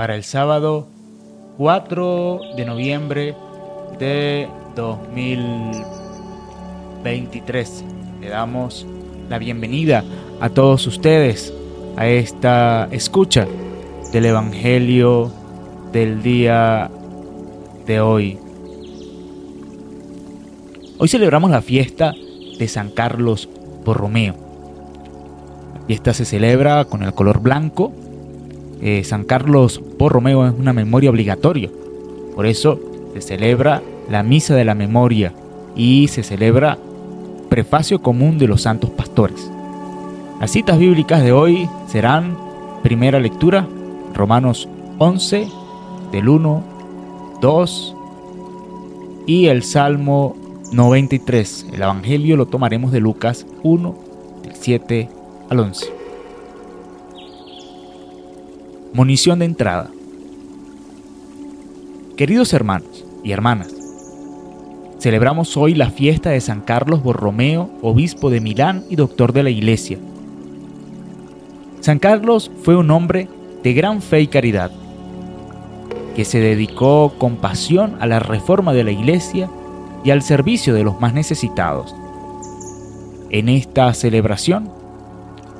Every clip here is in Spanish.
para el sábado 4 de noviembre de 2023. Le damos la bienvenida a todos ustedes a esta escucha del Evangelio del día de hoy. Hoy celebramos la fiesta de San Carlos Borromeo. La fiesta se celebra con el color blanco eh, San Carlos Borromeo es una memoria obligatoria. Por eso se celebra la misa de la memoria y se celebra prefacio común de los santos pastores. Las citas bíblicas de hoy serán primera lectura, Romanos 11, del 1, 2 y el Salmo 93. El Evangelio lo tomaremos de Lucas 1, del 7 al 11. Munición de entrada. Queridos hermanos y hermanas, celebramos hoy la fiesta de San Carlos Borromeo, obispo de Milán y doctor de la Iglesia. San Carlos fue un hombre de gran fe y caridad, que se dedicó con pasión a la reforma de la Iglesia y al servicio de los más necesitados. En esta celebración,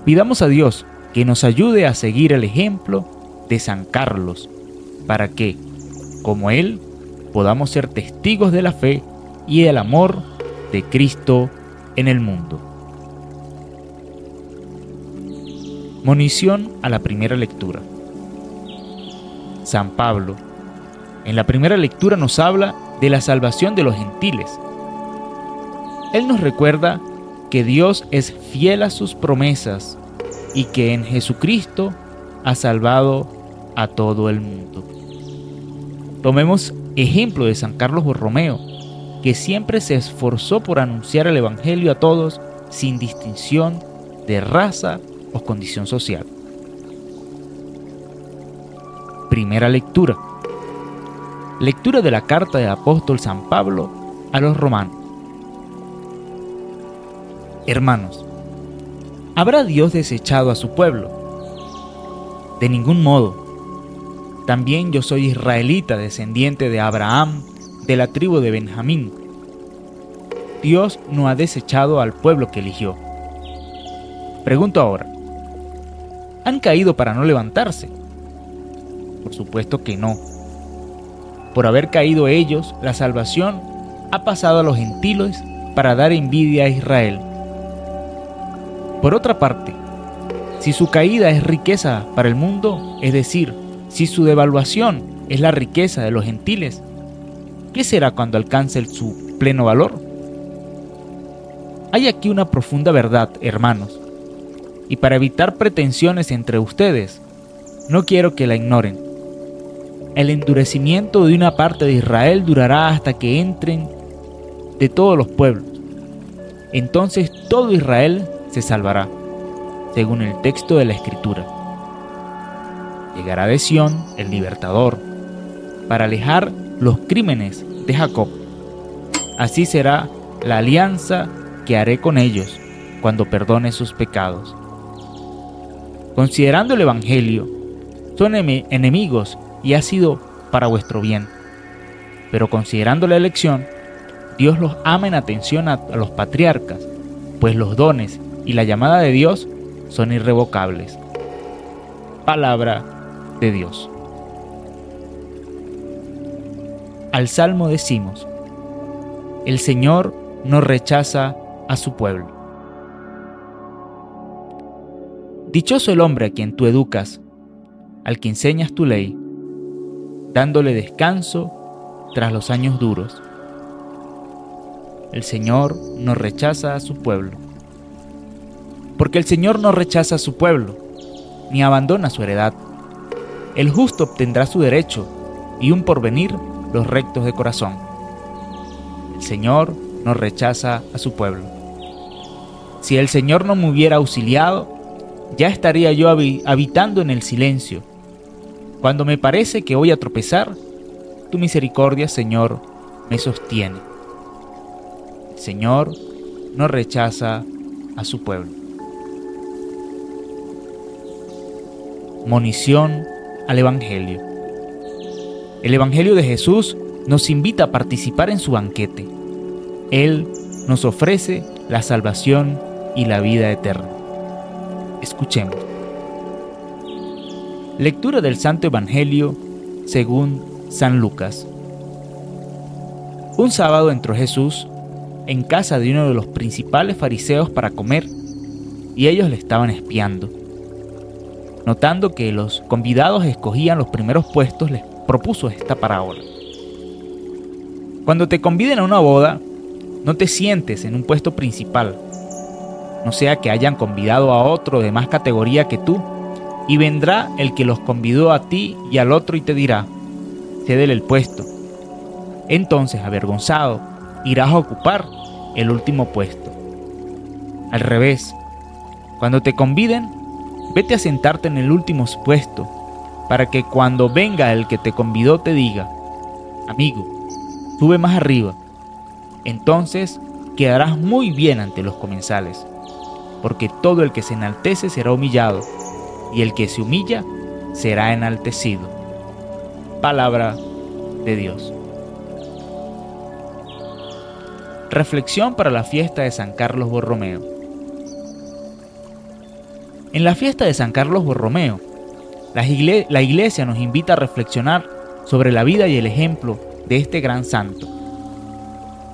pidamos a Dios que nos ayude a seguir el ejemplo de San Carlos, para que, como Él, podamos ser testigos de la fe y el amor de Cristo en el mundo. Monición a la primera lectura. San Pablo, en la primera lectura nos habla de la salvación de los gentiles. Él nos recuerda que Dios es fiel a sus promesas y que en Jesucristo ha salvado a todo el mundo. Tomemos ejemplo de San Carlos Borromeo, que siempre se esforzó por anunciar el Evangelio a todos sin distinción de raza o condición social. Primera lectura. Lectura de la carta del apóstol San Pablo a los romanos. Hermanos, ¿habrá Dios desechado a su pueblo? De ningún modo también yo soy israelita, descendiente de Abraham, de la tribu de Benjamín. Dios no ha desechado al pueblo que eligió. Pregunto ahora, ¿han caído para no levantarse? Por supuesto que no. Por haber caído ellos, la salvación ha pasado a los gentiles para dar envidia a Israel. Por otra parte, si su caída es riqueza para el mundo, es decir, si su devaluación es la riqueza de los gentiles, ¿qué será cuando alcance su pleno valor? Hay aquí una profunda verdad, hermanos, y para evitar pretensiones entre ustedes, no quiero que la ignoren. El endurecimiento de una parte de Israel durará hasta que entren de todos los pueblos. Entonces todo Israel se salvará, según el texto de la Escritura llegará de Sión el libertador, para alejar los crímenes de Jacob. Así será la alianza que haré con ellos cuando perdone sus pecados. Considerando el Evangelio, son enemigos y ha sido para vuestro bien. Pero considerando la elección, Dios los ama en atención a, los patriarcas, pues los dones y la llamada de Dios son irrevocables. Palabra de Dios. Al Salmo decimos, el Señor no rechaza a su pueblo. Dichoso el hombre a quien tú educas, al que enseñas tu ley, dándole descanso tras los años duros. El Señor no rechaza a su pueblo. Porque el Señor no rechaza a su pueblo, ni abandona su heredad el justo obtendrá su derecho y un porvenir los rectos de corazón. El Señor no rechaza a su pueblo. Si el Señor no me hubiera auxiliado, ya estaría yo habitando en el silencio. Cuando me parece que voy a tropezar, tu misericordia, Señor, me sostiene. El Señor no rechaza a su pueblo. Monición al Evangelio. El Evangelio de Jesús nos invita a participar en su banquete. Él nos ofrece la salvación y la vida eterna. Escuchemos. Lectura del Santo Evangelio según San Lucas. Un sábado entró Jesús en casa de uno de los principales fariseos para comer y ellos le estaban espiando. Notando que los convidados escogían los primeros puestos, les propuso esta parábola. Cuando te conviden a una boda, no te sientes en un puesto principal, no sea que hayan convidado a otro de más categoría que tú, y vendrá el que los convidó a ti y al otro y te dirá, cédele el puesto. Entonces, avergonzado, irás a ocupar el último puesto. Al revés, cuando te conviden, vete a sentarte en el último puesto para que cuando venga el que te convidó te diga, amigo, sube más arriba. Entonces quedarás muy bien ante los comensales, porque todo el que se enaltece será humillado, y el que se humilla será enaltecido. Palabra de Dios. Reflexión para la fiesta de San Carlos Borromeo. En la fiesta de San Carlos Borromeo, la, iglesia nos invita a reflexionar sobre la vida y el ejemplo de este gran santo.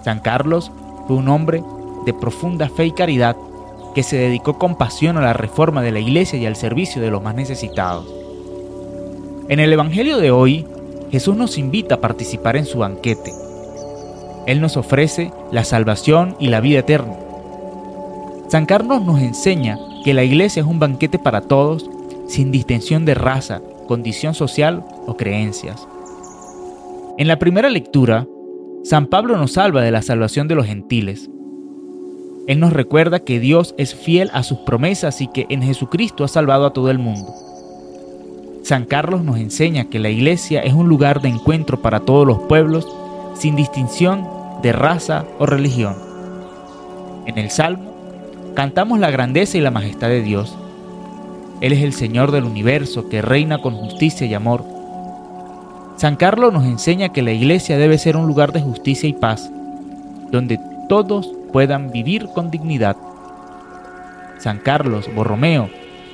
San Carlos fue un hombre de profunda fe y caridad que se dedicó con pasión a la reforma de la iglesia y al servicio de los más necesitados. En el Evangelio de hoy, Jesús nos invita a participar en su banquete. Él nos ofrece la salvación y la vida eterna. San Carlos nos enseña que la iglesia es un banquete para todos sin distinción de raza, condición social o creencias. En la primera lectura, San Pablo nos salva de la salvación de los gentiles. Él nos recuerda que Dios es fiel a sus promesas y que en Jesucristo ha salvado a todo el mundo. San Carlos nos enseña que la iglesia es un lugar de encuentro para todos los pueblos sin distinción de raza o religión. En el Salmo cantamos la grandeza y la majestad de Dios él es el Señor del universo que reina con justicia y amor. San Carlos nos enseña que la iglesia debe ser un lugar de justicia y paz, donde todos puedan vivir con dignidad. San Carlos Borromeo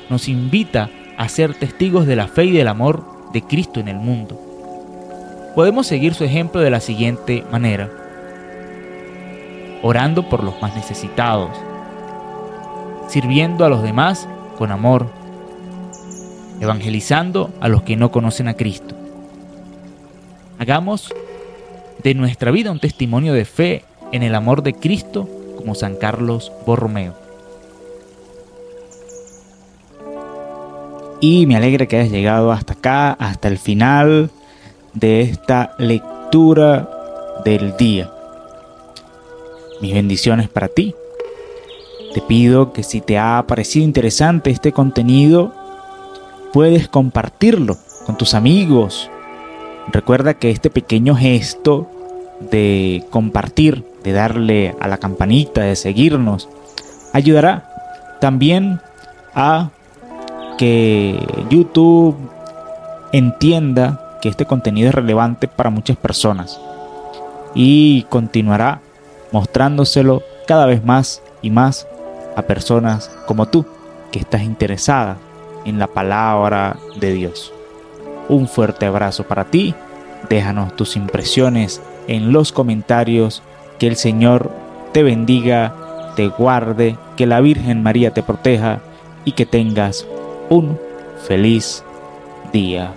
nos invita a ser testigos de la fe y del amor de Cristo en el mundo. Podemos seguir su ejemplo de la siguiente manera. Orando por los más necesitados, sirviendo a los demás con amor, evangelizando a los que no conocen a Cristo. Hagamos de nuestra vida un testimonio de fe en el amor de Cristo como San Carlos Borromeo. Y me alegra que hayas llegado hasta acá, hasta el final de esta lectura del día. Mis bendiciones para ti. Te pido que si te ha parecido interesante este contenido, puedes compartirlo con tus amigos. Recuerda que este pequeño gesto de compartir, de darle a la campanita, de seguirnos, ayudará también a que YouTube entienda que este contenido es relevante para muchas personas y continuará mostrándoselo cada vez más y más a personas como tú que estás interesada en la palabra de Dios. Un fuerte abrazo para ti. Déjanos tus impresiones en los comentarios. Que el Señor te bendiga, te guarde, que la Virgen María te proteja y que tengas un feliz día.